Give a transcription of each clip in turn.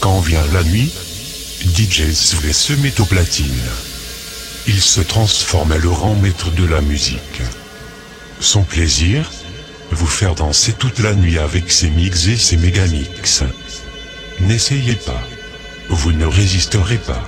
Quand vient la nuit, DJ se met au platine. Il se transforme alors en maître de la musique. Son plaisir, vous faire danser toute la nuit avec ces mix et ces ses mégamix. N'essayez pas. Vous ne résisterez pas.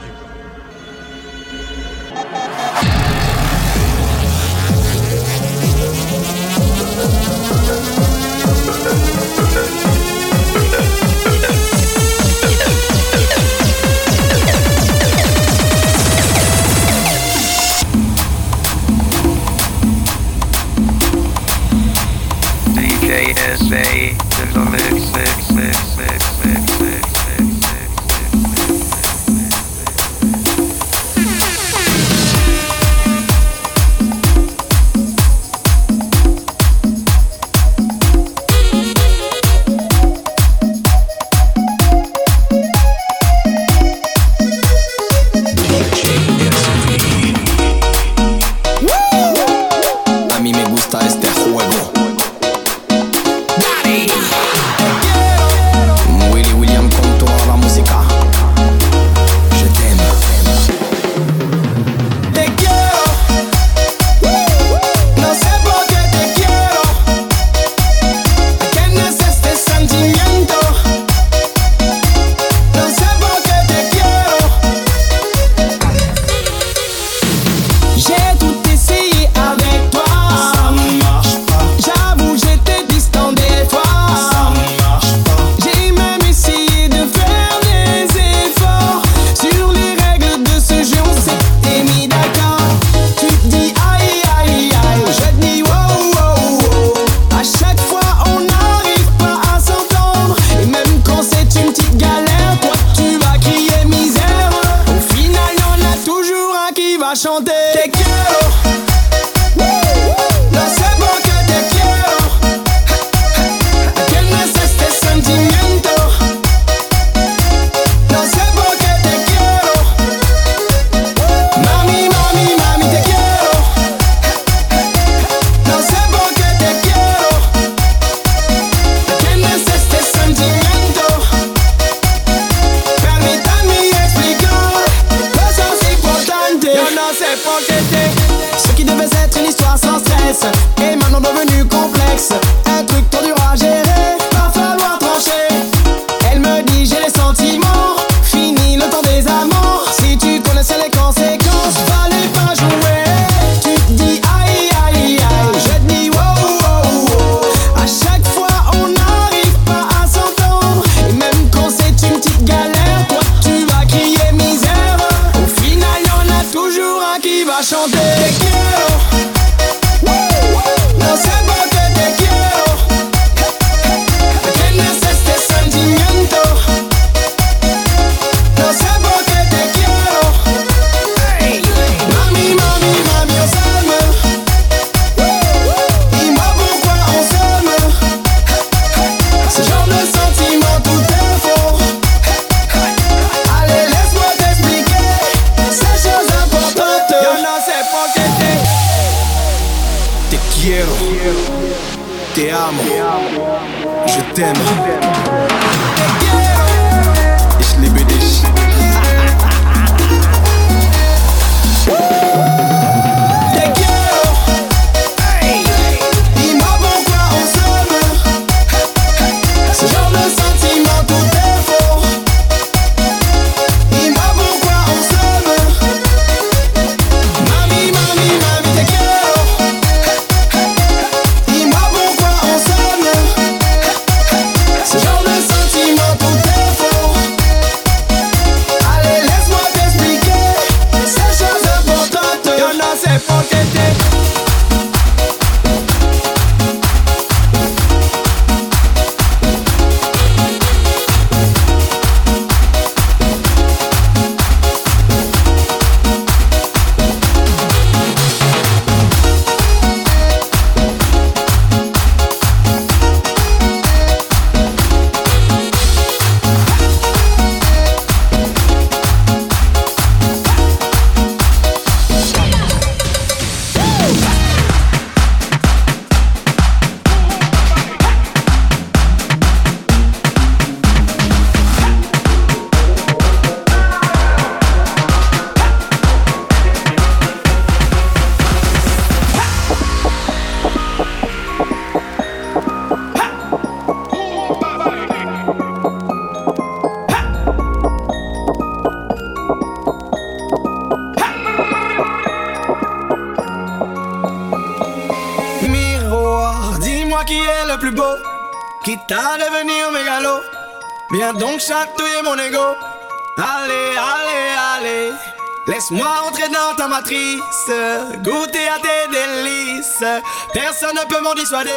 goûter à tes délices, personne ne peut m'en dissuader.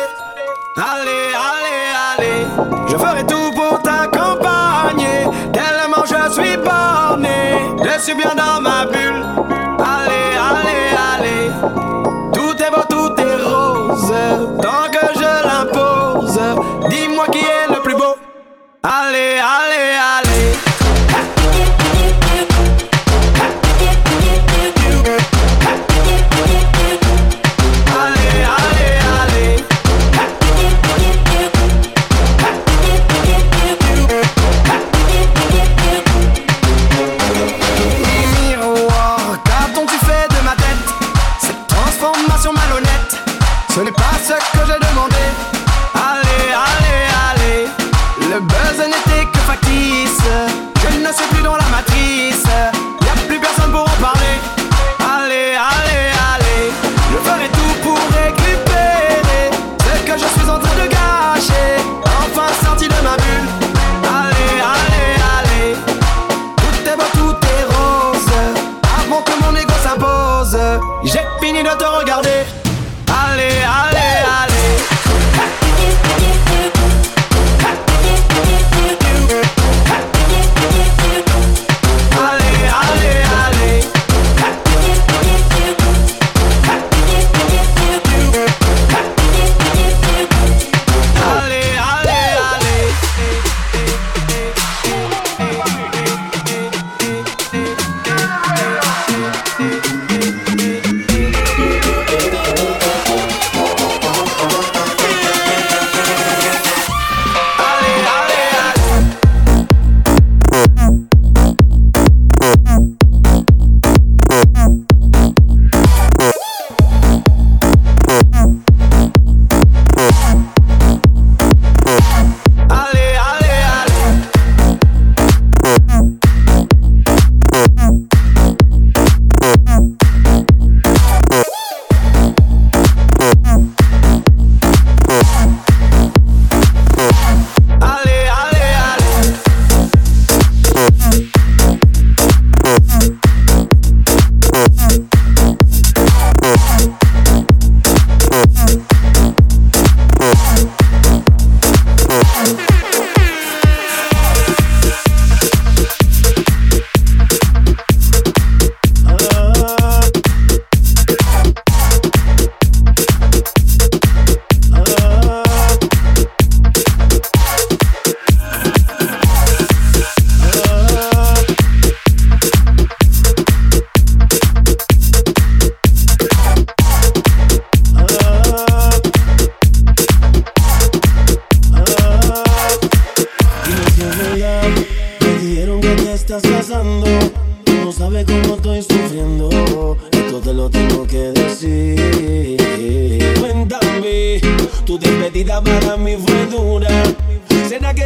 Allez, allez, allez, je ferai tout pour t'accompagner, tellement je suis borné, je suis bien dans ma bulle.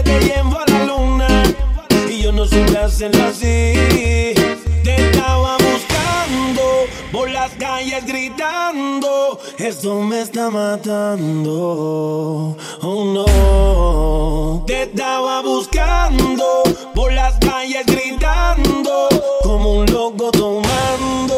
te llevo a la luna y yo no supe hacerlo así. Te estaba buscando por las calles gritando, esto me está matando. Oh no, te estaba buscando por las calles gritando como un loco tomando.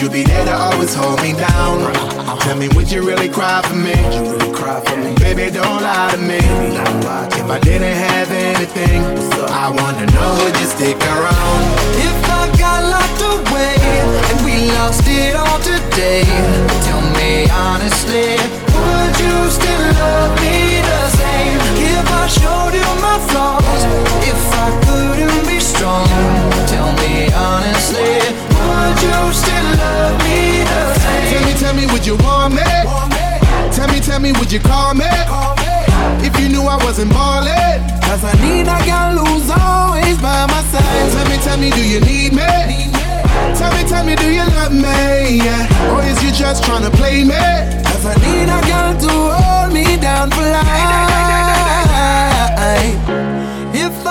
You be there to always hold me down? Tell me, would you really cry for me? Baby, don't lie to me. If. I didn't have anything, I wanna know, would you stick around? If I got locked away and we lost it all today, tell me honestly, would you still love me the same? If I showed you my flaws, if I couldn't be strong, tell me honestly, you still love me the same. Tell me, tell me, would you want me? Tell me, tell me, would you call me? If you knew I wasn't ballin'. Cause I need a girl who's always by my side. Tell me, tell me, do you need me? Tell me, tell me, do you love me? Yeah. Or is you just tryna play me? Cause I need a girl to hold me down for life.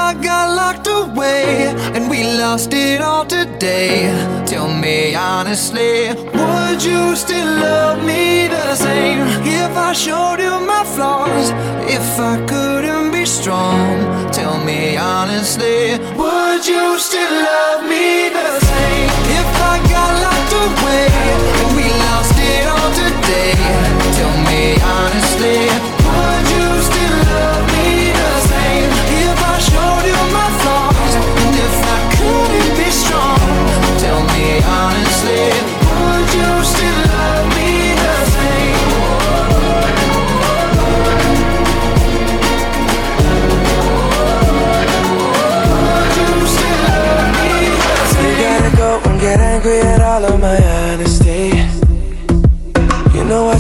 I got locked away and we lost it all today, tell me honestly, would you still love me the same? If I showed you my flaws, if I couldn't be strong, tell me honestly, would you still love me the same? If I got locked away and we lost it all today, tell me honestly,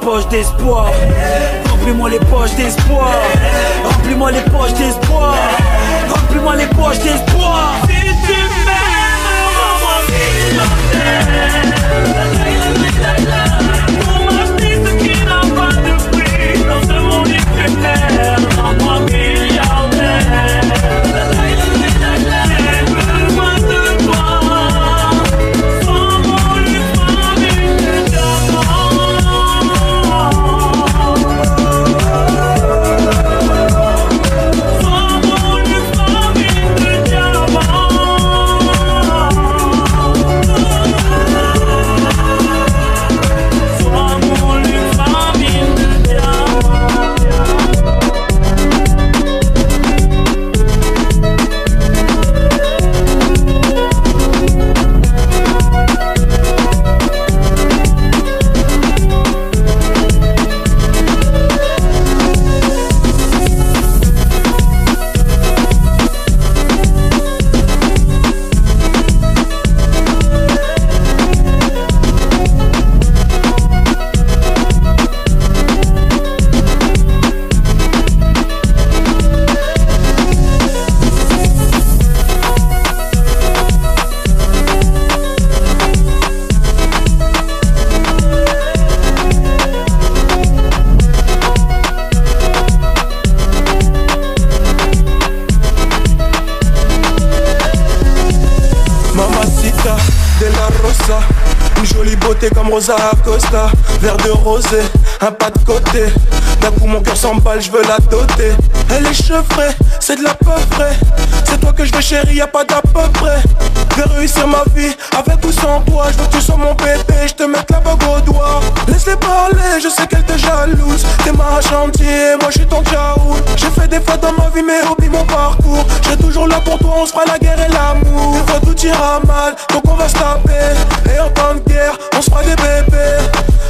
poches d'espoir. Remplis-moi les poches d'espoir. Remplis-moi les poches d'espoir. Remplis-moi les poches d'espoir. un pas de côté. D'un coup mon cœur s'emballe, je veux la doter. Elle est chevrée, c'est de la peu près. C'est toi que je veux chérie, y a pas d'à peu près. Je vais réussir ma vie, avec ou sans toi. Je veux que tu sois mon bébé, je te mette la bague au doigt. Laisse-les parler, je sais qu'elle te jalouse. T'es ma chantier, moi je suis ton jaoul. J'ai fait des fois dans ma vie, mais oublie mon parcours. J'ai toujours là pour toi, on se fera la guerre et l'amour. Des fois tout ira mal, donc on va se taper. Et en temps de guerre, on se fera des bébés.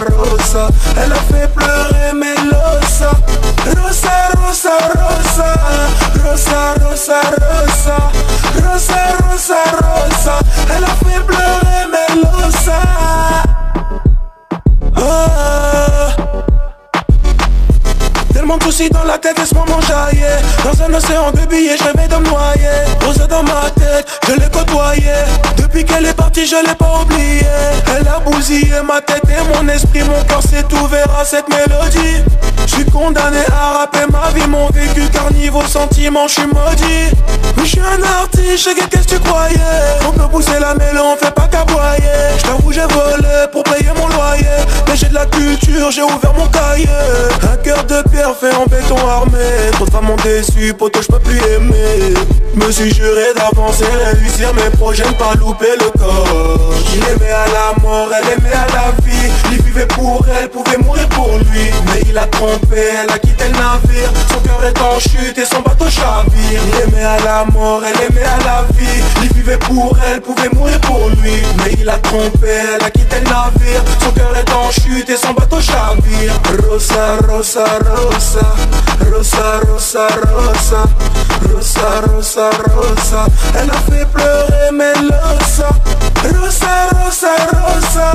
rosa. Elle a fait pleurer Melosa. Rosa, rosa, rosa. Rosa, rosa, rosa. Rosa, rosa, rosa. Elle a fait pleurer Melosa. Dans la tête moment jaillit Dans un océan de billets, je de me noyer Posé dans ma tête, je l'ai côtoyé Depuis qu'elle est partie, je l'ai pas oublié Elle a bousillé ma tête et mon esprit Mon cœur s'est ouvert à cette mélodie. Je suis condamné à rapper ma vie Mon vécu car niveau sentiment, je suis maudit. Oui, je suis un artiste, qu'est-ce que tu croyais. On peut pousser la mêlée, on fait pas qu'aboyer. Je t'avoue, j'ai volé pour payer mon loyer. Mais j'ai de la culture, j'ai ouvert fait en béton déçu, poto je peux plus aimer. Me suis juré d'avancer, réussir mes projets, ne pas louper le corps. Il aimait à la mort, elle aimait à la vie. Il vivait pour elle, pouvait mourir pour lui. Mais il a trompé, elle a quitté le navire. Son cœur est en chute et son bateau chavire. Il aimait à la mort, elle aimait à la vie. Il vivait pour elle, pouvait mourir pour lui. Mais il a trompé, elle a quitté le navire. Son cœur est en chute et son bateau chavire. Rosa, rosa, rosa. Rosa, rosa, rosa, rosa, rosa, rosa. Elle a fait pleurer Melosa. Rosa, rosa, rosa,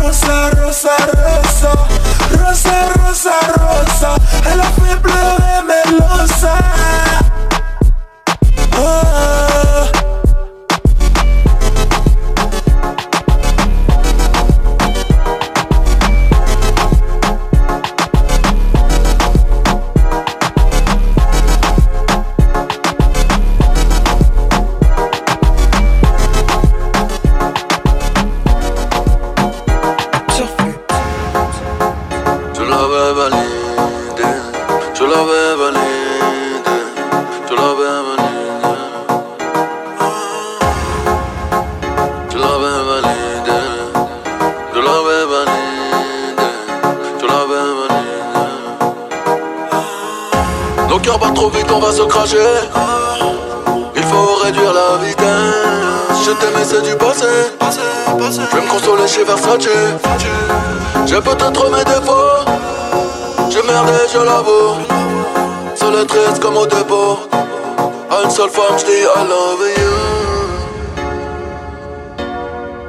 rosa, rosa, rosa, rosa, rosa, rosa. Elle a fait pleurer Melosa. Ah. Il faut réduire la vitesse. Je t'aimais, c'est du passé. Je vais me consoler chez Versace. J'ai peut-être mes défauts. J'ai merdé, je l'avoue. Seul et triste comme au dépôt. À une seule femme, je dis I love you.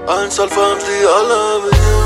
À une seule femme, je dis I love you.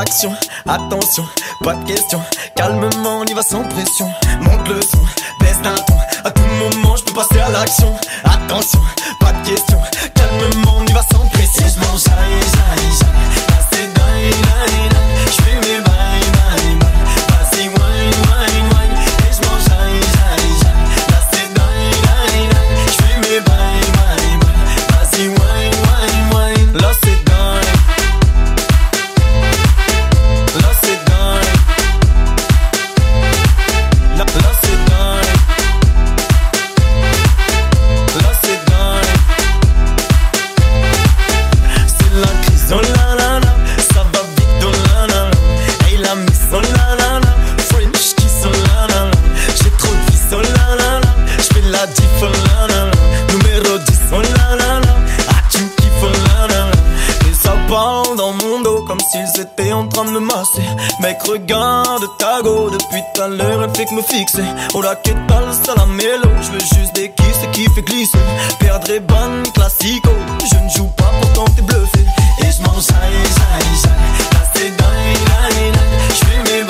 relaxo, atenção en train de me masser. Mec, regarde ta go, depuis tout à l'heure, elle fait que me fixer. On la quête pas la mélo, je veux juste des kisses qui fait glisser. Perdre et ban, classico, oh, je ne joue pas, pourtant t'es bluffé. Et je m'en saille, saille, saille, là c'est dingue, dingue, je fais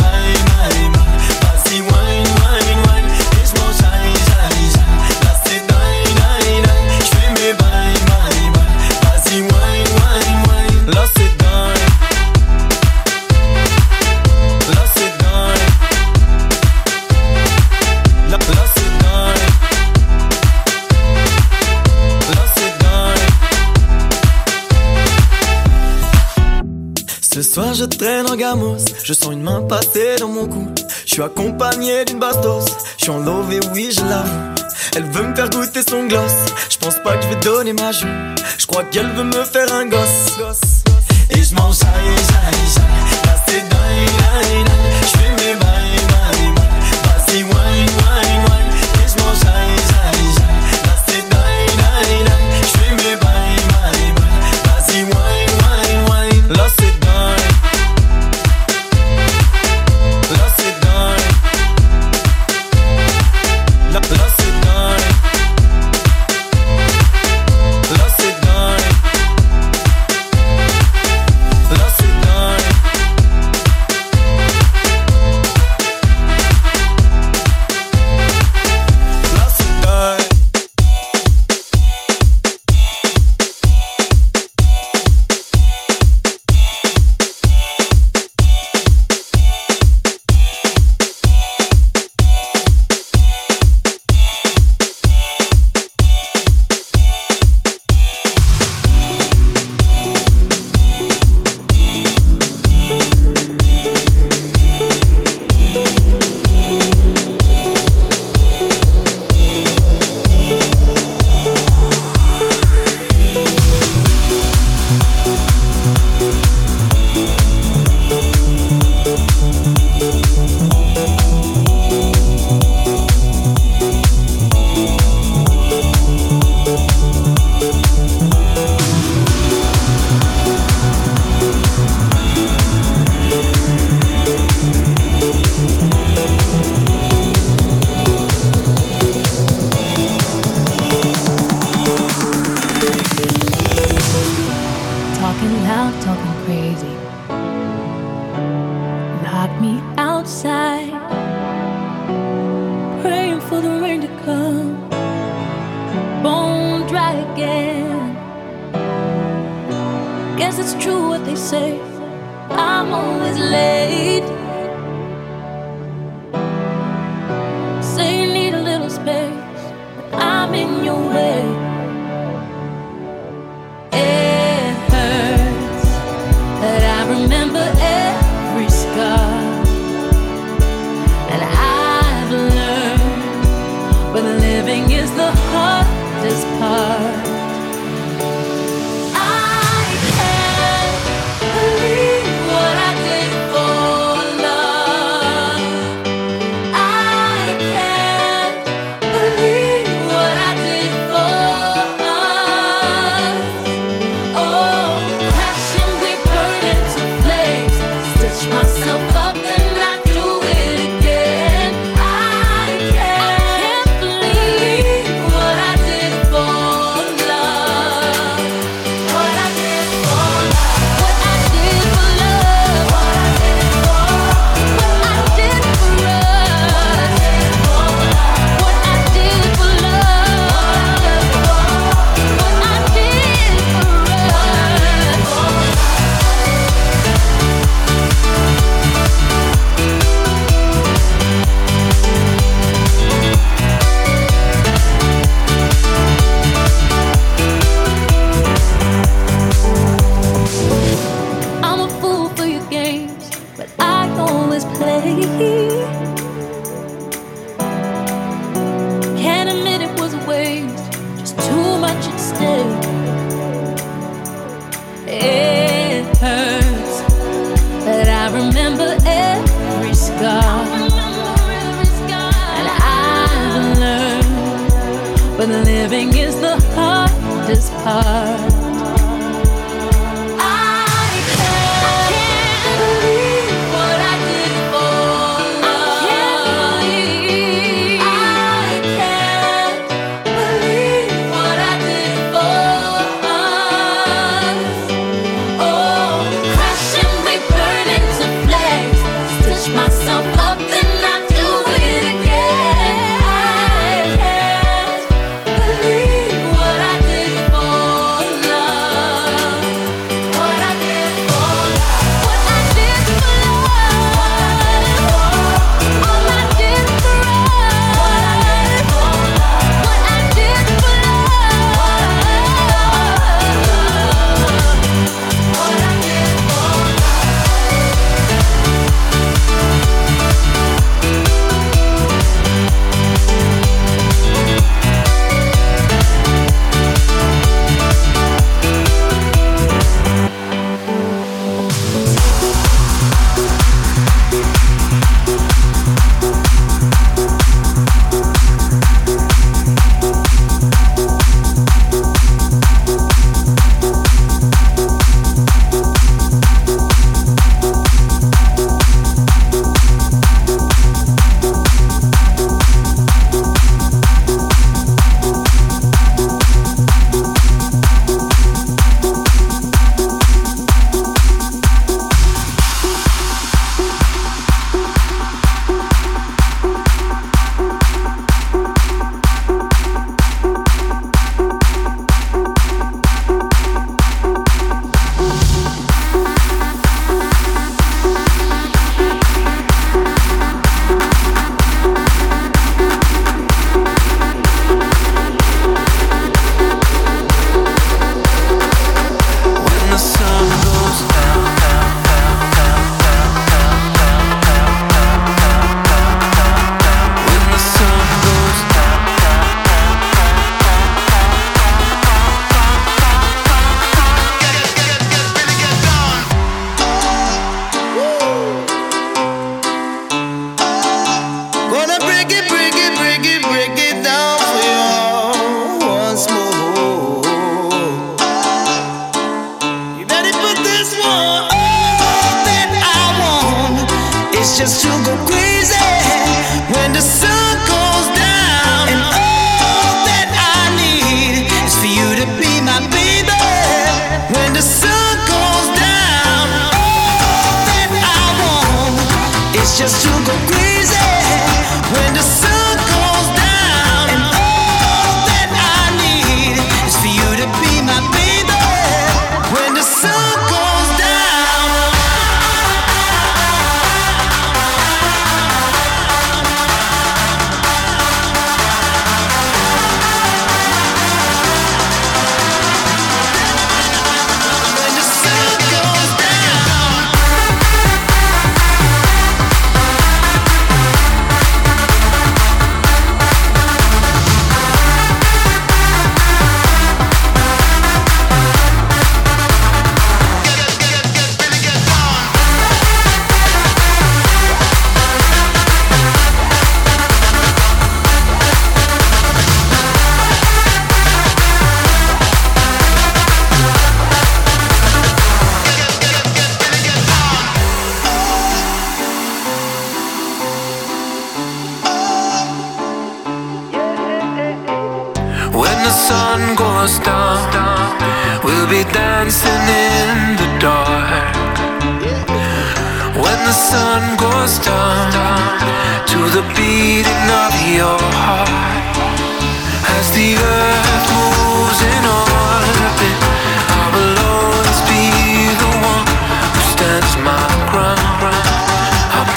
je traîne en gamos. Je sens une main passer dans mon cou. Je suis accompagné d'une bastos. Je suis en love et oui, je l'avoue. Elle veut me faire goûter son gloss. Je pense pas que je vais donner ma joue. Je crois qu'elle veut me faire un gosse. Et je m'en et.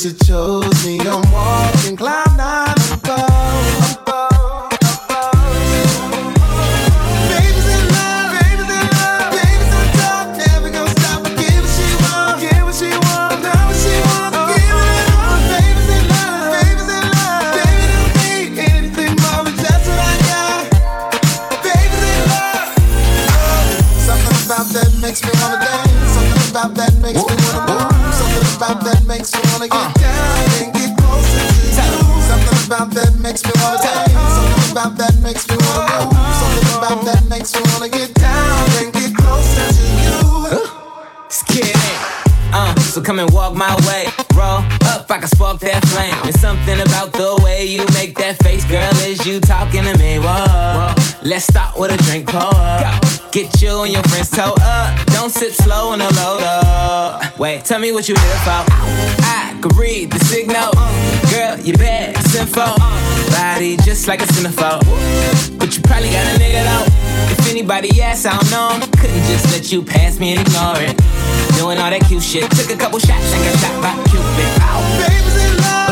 Cause you chose me on Let's start with a drink, pour up. Get you and your friends toe up. Don't sip slow on the load up. Wait, tell me what you here for. I can read the signal. Girl, you bad, it's info. Body just like a cinephobe. But you probably got a nigga though. If anybody asks, I don't know. Couldn't just let you pass me and ignore it. Doing all that cute shit. Took a couple shots, I got shot by Cupid. Oh, baby's in love.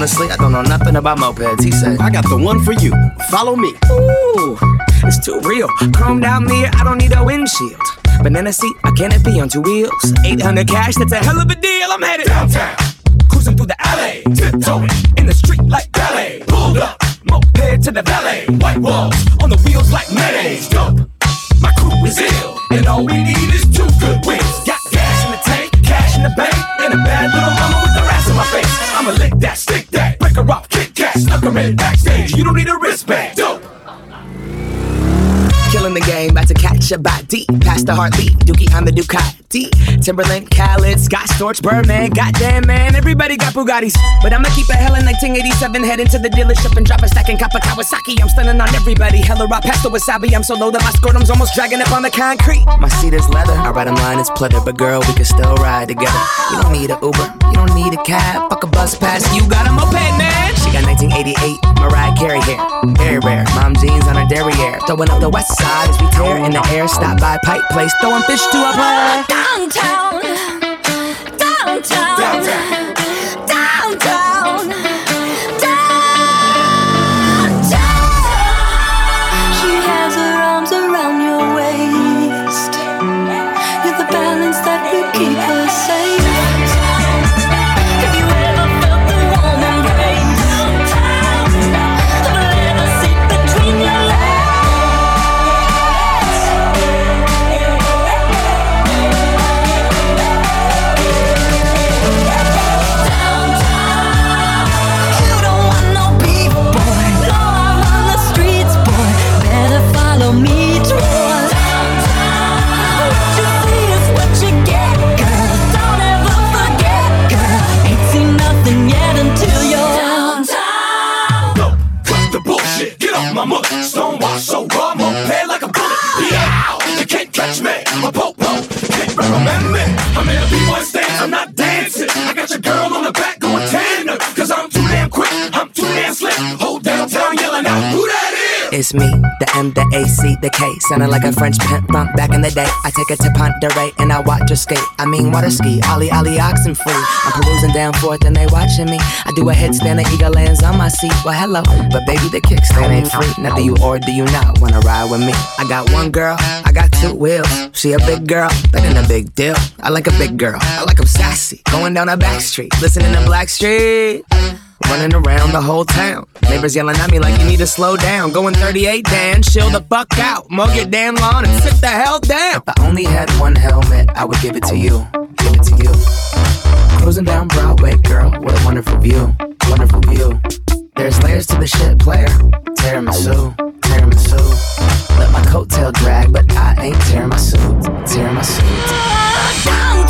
Honestly, I don't know nothing about mopeds. He said, I got the one for you. Follow me. Ooh, it's too real. Chromed out mirror, I don't need a windshield. Banana seat, a be on two wheels. 800 cash, that's a hell of a deal. I'm headed downtown. About to catch body. Past the Harley, Dookie on the Ducati. Timberland, Khaled, Scott Storch, Birdman. Goddamn, man, everybody got Bugattis. But I'ma keep it hella 1987. Head into the dealership and drop a stack and cop a Kawasaki. I'm stunning on everybody. Hella raw pasta wasabi. I'm so low that my scrotum's almost dragging up on the concrete. My seat is leather. I ride a line, it's pleather. But girl, we can still ride together. You don't need a Uber, you don't need a cab. Fuck a bus pass, you got a moped, man. She got 1988 Mariah Carey hair. Very rare. Mom jeans on her derriere. Throwing up the west side as we tear in the air. Stop by Pike Place, throwing fish to a. Downtown, downtown, It's me, the M, the A, C, the K. Sounding like a French pimp bump back in the day. I take it to Ponderay and I watch her skate. I mean, water ski, Ollie, Ollie, oxen free. I'm perusing down forth and they watching me. I do a headstand and eagle lands on my seat. Well, hello, but baby, the kickstand ain't free. Now, do you or do you not wanna ride with me? I got one girl, I got two wheels. She a big girl, that ain't a big deal. I like a big girl, I like 'em sassy. Going down a back street, listening to Blackstreet. Running around the whole town. Neighbors yelling at me like you need to slow down. Going 38, Dan, chill the fuck out. Mow your damn lawn and sit the hell down. If I only had one helmet, I would give it to you. Give it to you. Cruising down Broadway, girl, what a wonderful view. Wonderful view. There's layers to the shit, player. Tiramisu, tiramisu. Let my coattail drag, but I ain't tearing my suit. Tearing my suit.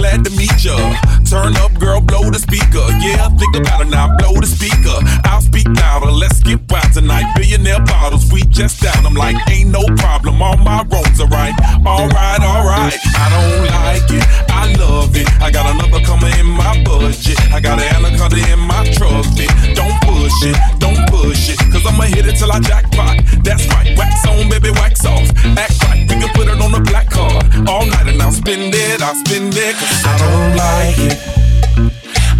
glad to meet ya. Turn up, girl, blow the speaker. Yeah, think about it now, blow the speaker. I'll speak louder, let's get wild tonight. Billionaire bottles, we just down. I'm like, ain't no problem, all my roads are right. Alright, alright. I don't like it, I love it. I got another coming in my budget. I got an anaconda in my trusty. Don't push it, don't push it. Cause I'ma hit it till I jackpot. That's right, wax on, baby, wax off. Act right, we can put it on the black card. All night and I'll spend it, I'll spend it. Cause I don't like it.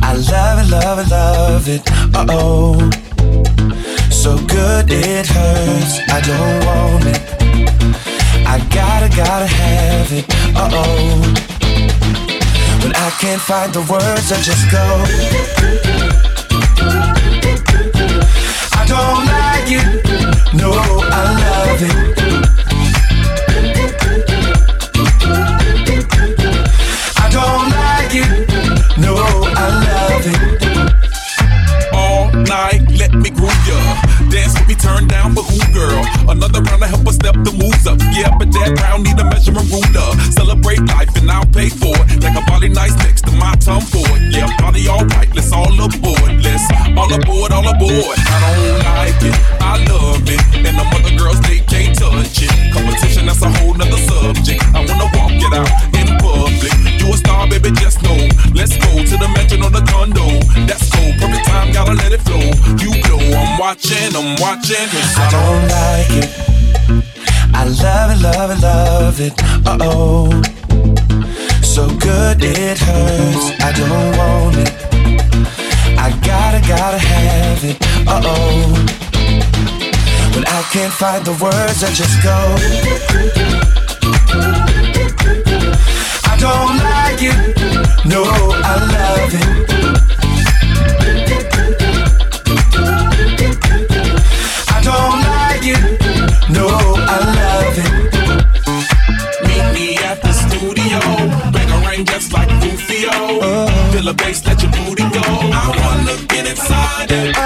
I love it, love it, love it. Uh oh. So good it hurts. I don't want it. I gotta, gotta have it. Uh oh. When I can't find the words, I just go. I don't like it. No, I love it. Don't like it. No, I love it. all night. Let me groove ya. Dance with me, turn down for who, girl? Another round to help us step the moves up. Yeah, but that round need a measurement ruler. Celebrate life and I'll pay for it. Like a body nice next to my tongue. Yeah, party all right. Let's all aboard. Let's all aboard, all aboard. I don't like it. I love it. And the other girls, they can't touch it. Competition, that's a whole nother subject. I wanna walk it out in public. A star, baby, just know. Let's go to the mansion or the condo. That's cool. Perfect time, gotta let it flow. You blow, I'm watching, I'm watching. Cause I I don't like it. I love it, love it, love it. Uh oh. So good it hurts. I don't want it. I gotta, gotta have it. Uh oh. When I can't find the words, I just go. I don't like it. No, I love it. I don't like it. No, I love it. Meet me at the studio. Bang just like. Feel bass, let your booty go. I wanna get inside it.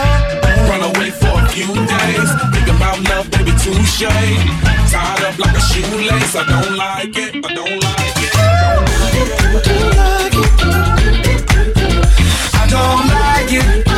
Run away for a few days. Love, baby. Tied up like a shoelace. I don't like it. I don't like it. Don't like it.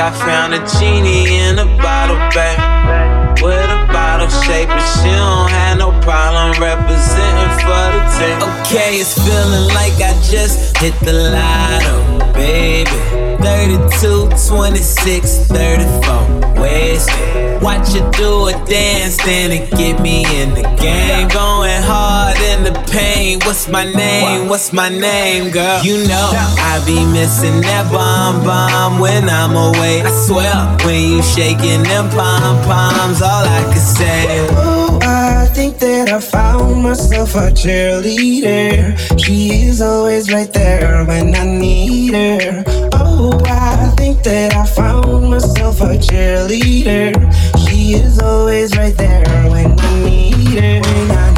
I I found a genie in a bottle, babe. With a bottle shape, but she don't have no problem representing for the team. Okay, it's feeling like I just hit the lotto, baby. 32, 26, 34, wasted. Watch you do a dance, then it get me in the game. Going hard in the pain. What's my name? What's my name, girl? You know I be missing that bomb bomb when I'm away. I swear when you shaking them pom poms, all I can say. Oh, I think that I found myself a cheerleader. She is always right there when I need her. Oh, I that I found myself a cheerleader. She is always right there when I need her. When I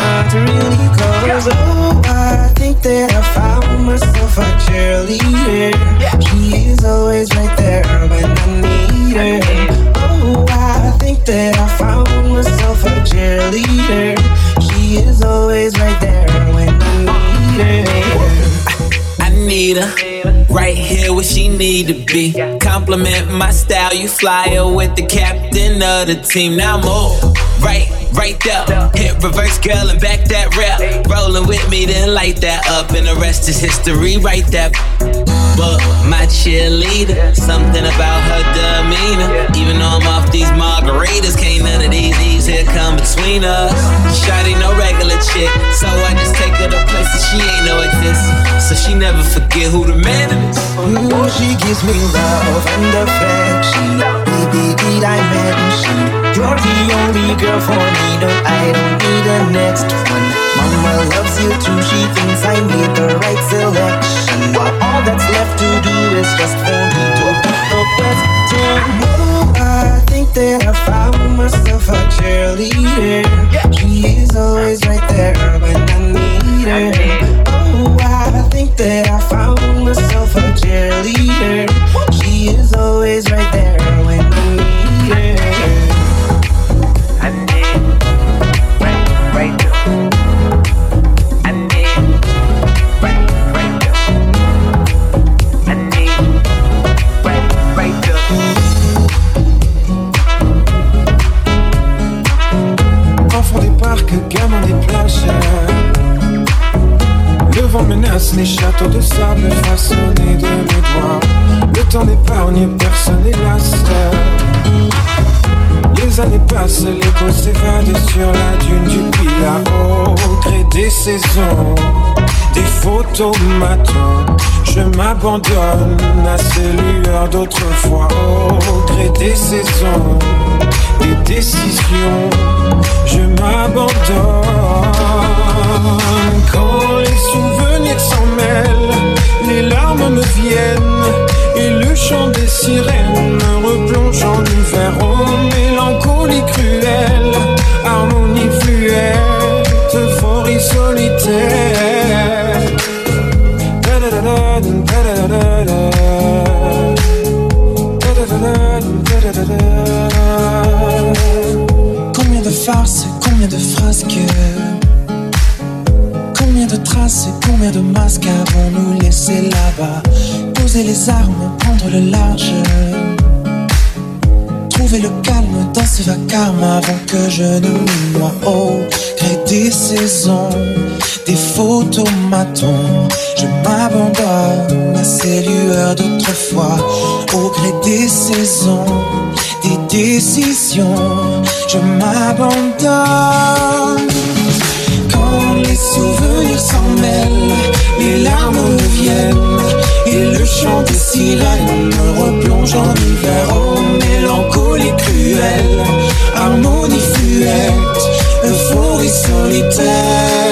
not really, cause oh, I think that I found myself a cheerleader. cheerleader. She is always right there when I need her. Oh, I think that I found myself a cheerleader. She is always right there when I need her. I need her right here where she need to be. Compliment my style, you fly her with the captain of the team. Now move right, right there. Hit reverse, girl, and back that rap. Rolling with me, then light that up, and the rest is history. Right that. But my cheerleader, something about her demeanor. Even though I'm off these margaritas, can't none of these E's here come between us. Shawty no regular chick, so I just take her to places she ain't know exist. So she never forget who the man is. Ooh, she gives me love and affection. Baby, did I mention you're the only girl for me? No, I don't need a next one. Mama loves you too. She thinks I made the right selection. All that's left to do is just for me to the question. Oh, I think that I found myself a cheerleader. She is always right there when I need her. Oh, I think that I found myself a cheerleader. Je m'abandonne à ces lueurs d'autrefois Au gré des saisons, des décisions Je m'abandonne. Quand les souvenirs s'en mêlent Les larmes me viennent Et le chant des sirènes me replonge en hiver Oh mélancolie cruelle Harmonie fluette de masques avons-nous laissé là-bas. Poser les armes, prendre le large. Trouver le calme dans ce vacarme avant que je ne me noie Au gré des saisons, des photomatons Je m'abandonne à ces lueurs d'autrefois. Au gré des saisons, des décisions Je m'abandonne les souvenirs s'en mêlent, les larmes reviennent et le chant des sirènes me replonge en hiver. Oh, mélancolie cruelle, harmonie fluette, euphorie solitaire.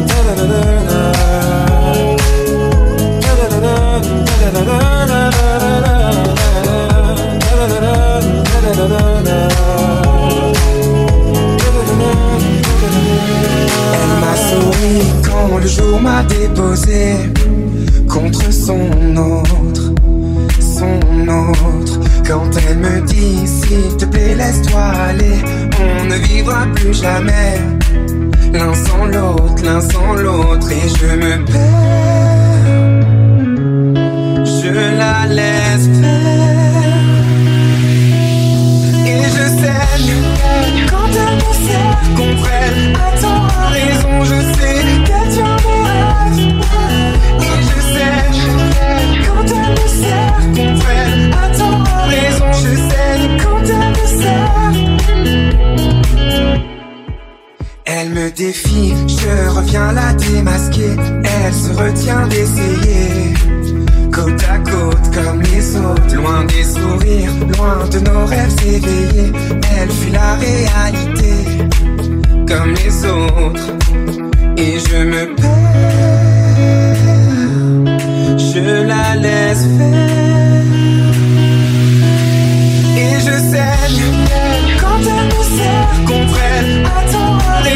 Quand le jour m'a déposé contre son autre, son autre. Quand elle me dit s'il te plaît laisse-toi aller, on ne vivra plus jamais. L'un sans l'autre, l'un sans l'autre et je me perds. Je la laisse faire et je saigne quand elle me c'est me défie, je reviens la démasquer. Elle se retient d'essayer. Côte à côte comme les autres, loin des sourires, loin de nos rêves éveillés. Elle fuit la réalité comme les autres. Et je me perds, je la laisse faire. Et je saigne quand elle me serre contre elle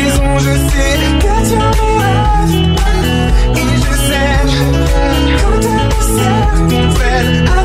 maison, je sais que tu es me restes. Et je sais quand elle me sert, nouvelle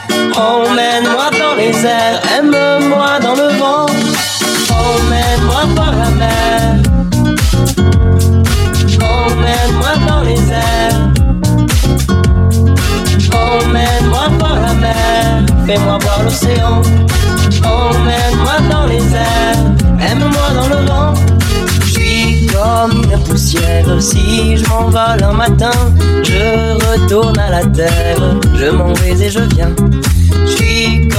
Emmène-moi dans les airs, aime-moi dans le vent. Emmène-moi voir la mer. Emmène-moi dans les airs. Emmène-moi voir la mer, fais-moi voir l'océan. Emmène-moi dans les airs, aime-moi dans le vent. J'suis comme une poussière, si je m'envole un matin, je retourne à la terre, je m'en vais et je viens.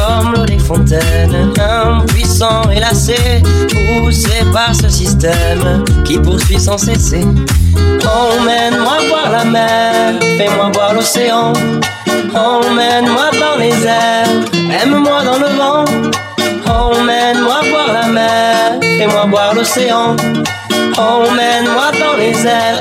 Comme l'eau des fontaines, impuissant et lassé, poussé par ce système qui poursuit sans cesser. Emmène-moi voir la mer, fais-moi voir l'océan. Emmène-moi dans les airs, aime-moi dans le vent. Emmène-moi voir la mer, fais-moi voir l'océan. Emmène-moi dans les airs,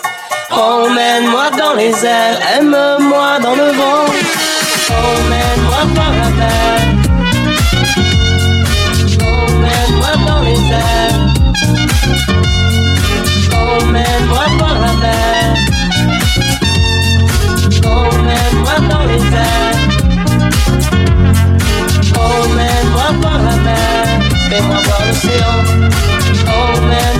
Emmène-moi dans les airs. Aime-moi dans le vent. Emmène-moi voir la mer. Emmène-moi dans les airs. Emmène-moi voir la mer. Emmène-moi dans les airs. Emmène-moi voir la mer. Fais-moi voir l'océan. Emmène-moi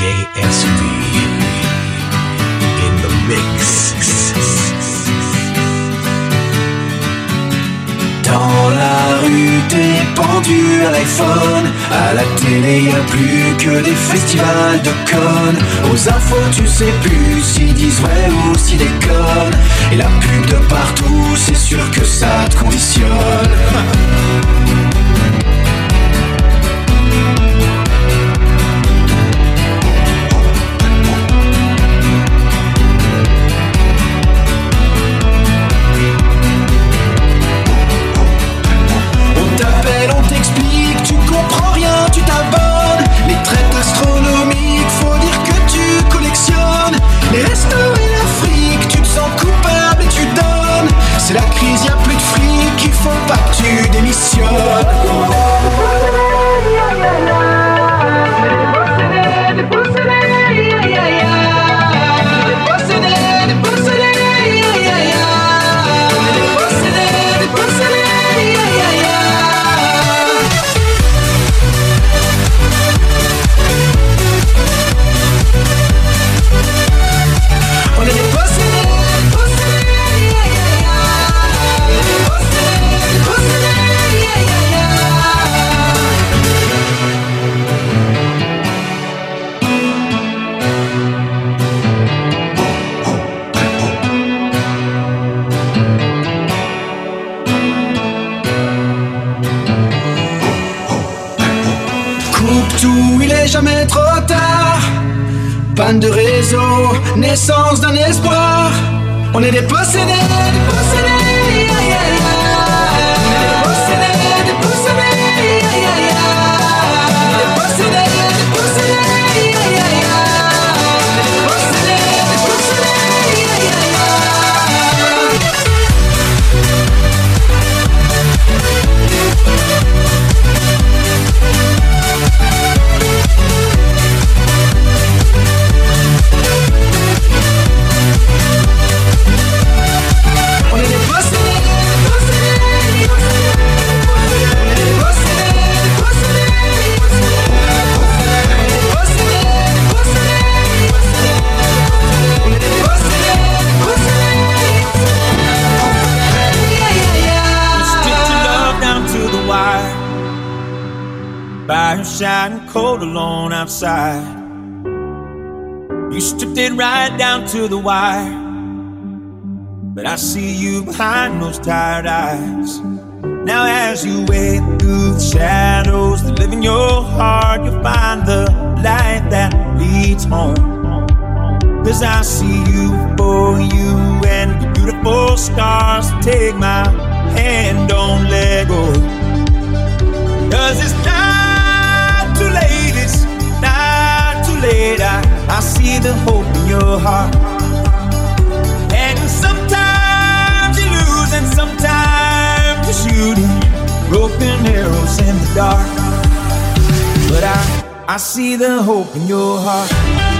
DJ SV in the mix. Dans la rue, t'es pendu à l'iPhone. À la télé, y a plus que des festivals de connes. Aux infos, tu sais plus s'ils disent vrai ou s'ils déconnent. Et la pub de partout, c'est sûr que ça te conditionne. de réseau, naissance d'un espoir. On est des possédés, des possédés. outside. You stripped it right down to the wire. But I see you behind those tired eyes. Now, as you wade through the shadows that live in your heart, you'll find the light that leads home. Cause I see you for you and the beautiful stars. Take my hand, don't let go. Cause it's see the hope in your heart. And sometimes you lose, and sometimes you're shooting broken arrows in the dark. But I, I see the hope in your heart.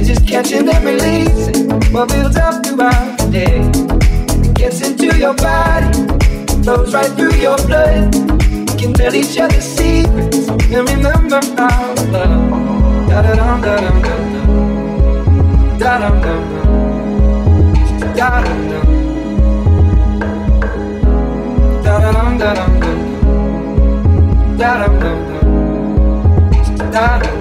We're just catching and releasing what builds up throughout the day. It gets into your body, flows right through your blood. We can tell each other secrets and remember to love. Da da dum da dum dum dum. Da dum dum dum. Da dum dum. Da da dum da dum dum. Da dum dum dum. Da dum